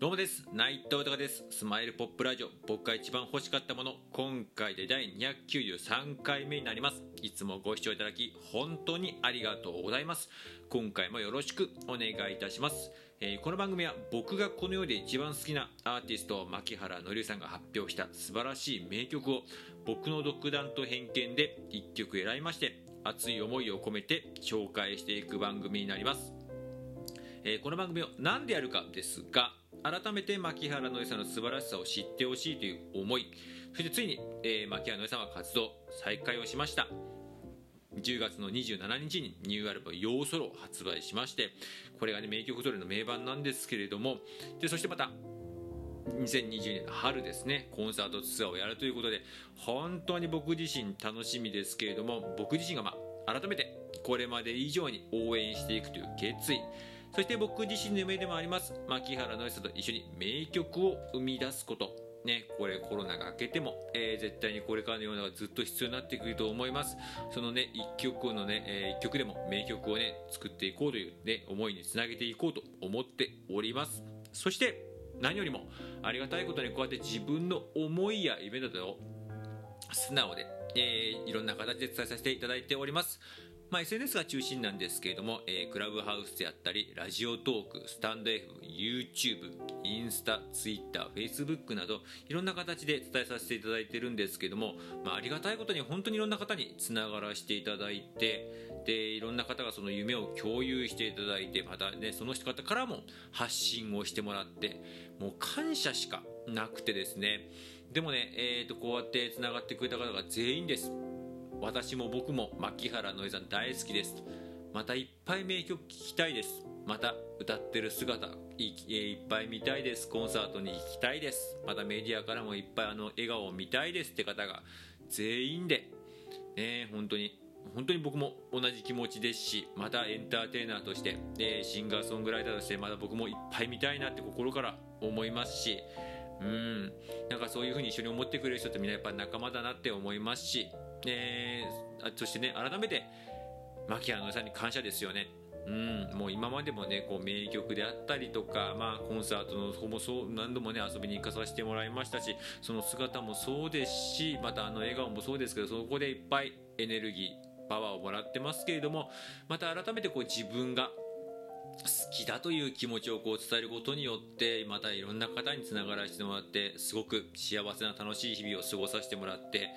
どうもです。内藤隆です。スマイルポップラジオ。僕が一番欲しかったもの。今回で第293回目になります。いつもご視聴いただき本当にありがとうございます。今回もよろしくお願いいたします。えーこの番組は僕がこの世で一番好きなアーティスト牧原紀之さんが発表した素晴らしい名曲を僕の独断と偏見で1曲選びまして熱い思いを込めて紹介していく番組になります。えーこの番組を何でやるかですが改めて牧原のりさんの素晴らしさを知ってほしいという思い。そしてついに、えー牧原のりさんは活動再開をしました。10月の27日にニューアルバム「ヨーソロ」を発売しましてこれがね名曲ぞろいの名盤なんですけれどもでそしてまた2020年の春ですねコンサートツアーをやるということで本当に僕自身楽しみですけれども僕自身がまあ改めてこれまで以上に応援していくという決意そして僕自身の夢でもあります。牧原のりさと一緒に名曲を生み出すこと。ね、これコロナが明けても、えー絶対にこれからのようなのがずっと必要になってくると思います。そのね一曲のね、えー曲でも名曲をね作っていこうというね思いにつなげていこうと思っております。そして何よりもありがたいことにこうやって自分の思いや夢などを素直で、えーいろんな形で伝えさせていただいております。まあ、SNS が中心なんですけれども、えークラブハウスであったりラジオトークスタンド F YouTube インスタ Twitter Facebook などいろんな形で伝えさせていただいてるんですけれども、まあ、ありがたいことに本当にいろんな方につながらせていただいてでいろんな方がその夢を共有していただいてまたねその方からも発信をしてもらってもう感謝しかなくてですね。でもね、えー、とこうやってつながってくれた方が全員です。私も僕も牧原のりさん大好きです。またいっぱい名曲聴きたいです。また歌ってる姿いいっぱい見たいです。コンサートに行きたいです。またメディアからもいっぱいあの笑顔を見たいですって方が全員で。ね本当に本当に僕も同じ気持ちですしまたエンターテイナーとして、えーシンガーソングライターとしてまた僕もいっぱい見たいなって心から思いますしうん。なんかそういうふうに一緒に思ってくれる人ってみんなやっぱ仲間だなって思いますし、えーそしてね改めて牧原さんに感謝ですよね。うん、もう今までもねこう名曲であったりとか、まあ、コンサートの方もそう何度もね遊びに行かさせてもらいましたしその姿もそうですしまたあの笑顔もそうですけどそこでいっぱいエネルギーパワーをもらってますけれどもまた改めてこう自分が好きだという気持ちをこう伝えることによってまたいろんな方につながらせてもらってすごく幸せな楽しい日々を過ごさせてもらって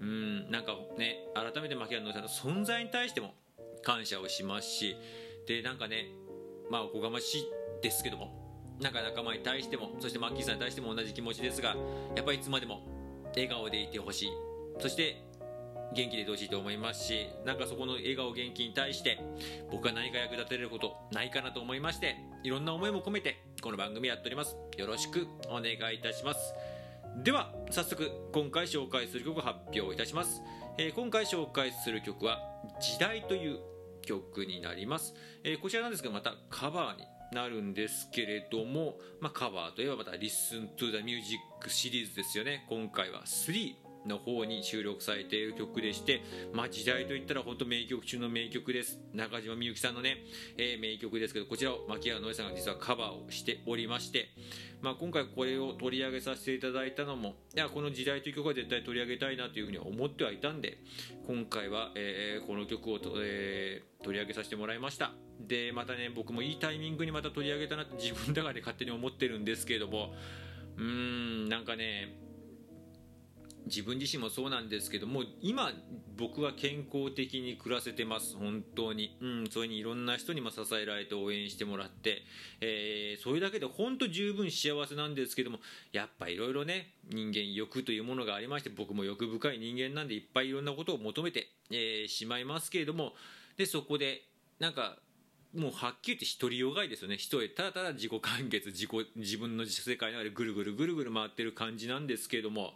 うんなんかね改めて牧原のさんの存在に対しても感謝をしますしでなんかねまあおこがましいですけどもなんか仲間に対してもそしてマッキーさんに対しても同じ気持ちですがやっぱりいつまでも笑顔でいてほしい。そして元気でいてほしいと思いますしなんかそこの笑顔元気に対して僕が何か役立てれることないかなと思いましていろんな思いも込めてこの番組やっております。よろしくお願いいたします。では早速今回紹介する曲を発表いたします、えー今回紹介する曲は「時代」という曲になります、えーこちらなんですがまたカバーになるんですけれども、まあ、カバーといえばまた「Listen to the Music」シリーズですよね。今回は3の方に収録されている曲でして、まあ、時代といったら本当名曲中の名曲です。中島みゆきさんのね、えー名曲ですけどこちらを牧原のりさんが実はカバーをしておりまして、まあ、今回これを取り上げさせていただいたのもいやこの時代という曲は絶対取り上げたいなというふうに思ってはいたんで今回は、えーこの曲をと、えー取り上げさせてもらいました。でまたね僕もいいタイミングにまた取り上げたなって自分の中で勝手に思ってるんですけれどもうーんなんかね自分自身もそうなんですけども今僕は健康的に暮らせてます。本当に。うんそれにいろんな人にも支えられて応援してもらって、えーそれだけで本当十分幸せなんですけどもやっぱいろいろね人間欲というものがありまして僕も欲深い人間なんでいっぱいいろんなことを求めて、えーしまいますけれどもでそこでなんかもうはっきり言って独りよがいですよね。一人ただただ自己完結自己自分の世界の中でぐるぐるぐるぐる回ってる感じなんですけれども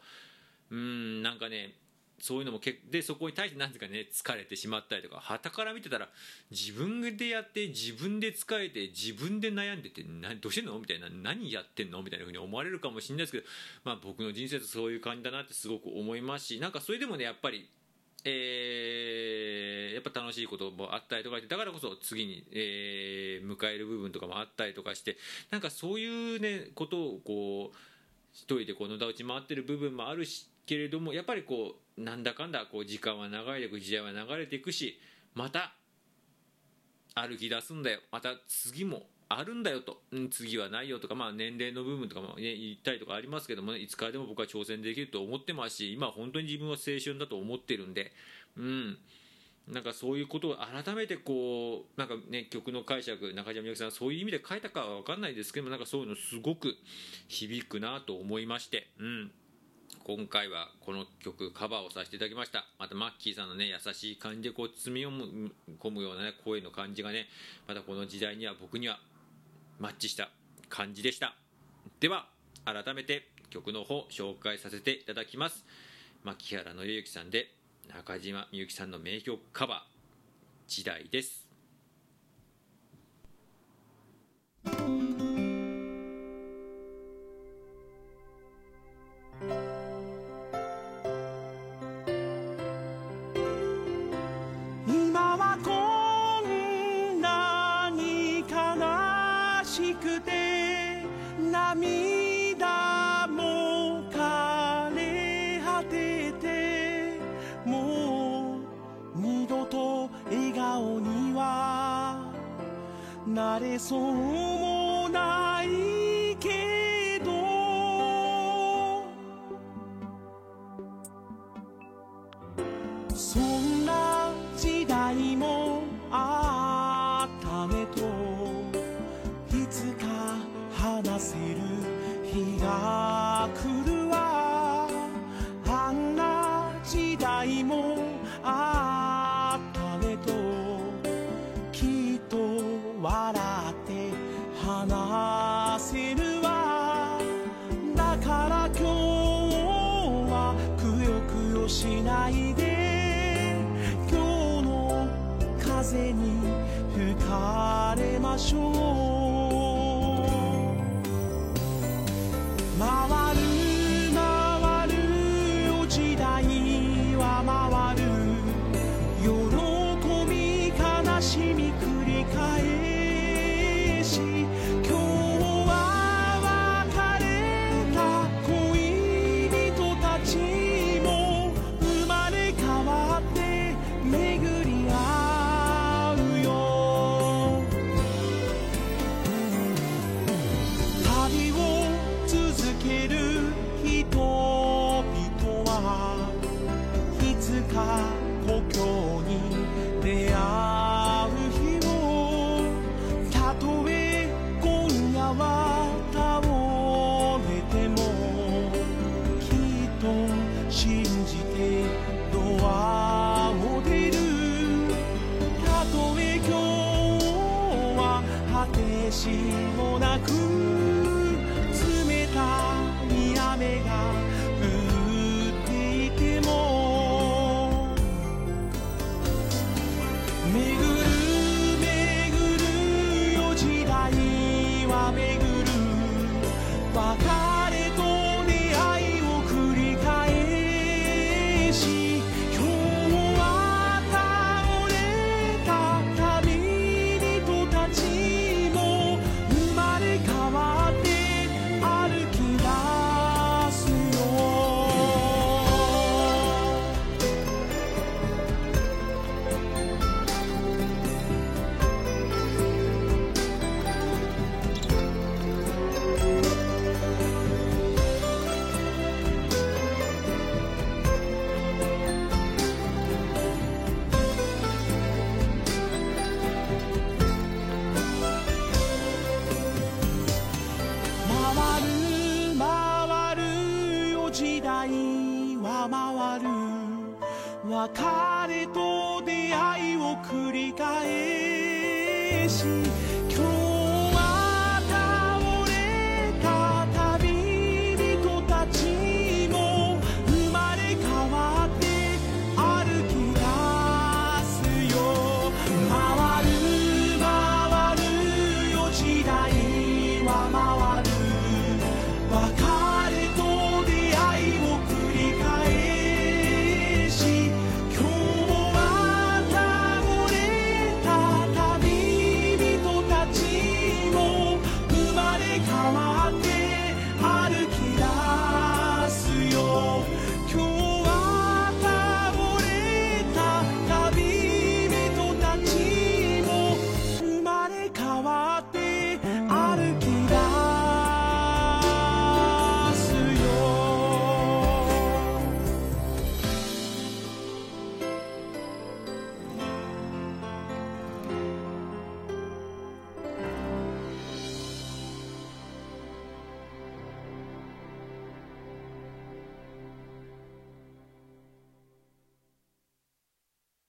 うんなんかねそういうのもけでそこに対してなんていうかね疲れてしまったりとか旗から見てたら自分でやって自分で疲れて自分で悩んでてなどうしてんのみたいな何やってんのみたいな風に思われるかもしれないですけど、まあ、僕の人生ってそういう感じだなってすごく思いますしなんかそれでもねやっぱりえー、やっぱ楽しいこともあったりとかしてだからこそ次に、えー、迎える部分とかもあったりとかしてなんかそういうねことをこう一人でこうのだ打ち回ってる部分もあるしけれどもやっぱりこうなんだかんだこう時間は流れていく時代は流れていくしまた歩き出すんだよ。また次もあるんだよと、うん、次はないよとか、まあ、年齢の部分とかも、ね、言ったりとかありますけども、ね、いつからでも僕は挑戦できると思ってますし今本当に自分は青春だと思ってるんで、うん、なんかそういうことを改めてこうなんか、ね、曲の解釈中島みゆきさんそういう意味で書いたかは分かんないですけどもなんかそういうのすごく響くなと思いまして。うん。今回はこの曲カバーをさせていただきました。またマッキーさんのね優しい感じでこう包み込むような、ね、声の感じがねまたこの時代には僕にはマッチした感じでした。では改めて曲の方紹介させていただきます。牧原紀之さんで中島みゆきさんの名曲カバー「時代」です。しくて涙も枯れ果ててもう二度と笑顔にはなれそうもないけど。そんか時代は回る。別れと出会いを繰り返し。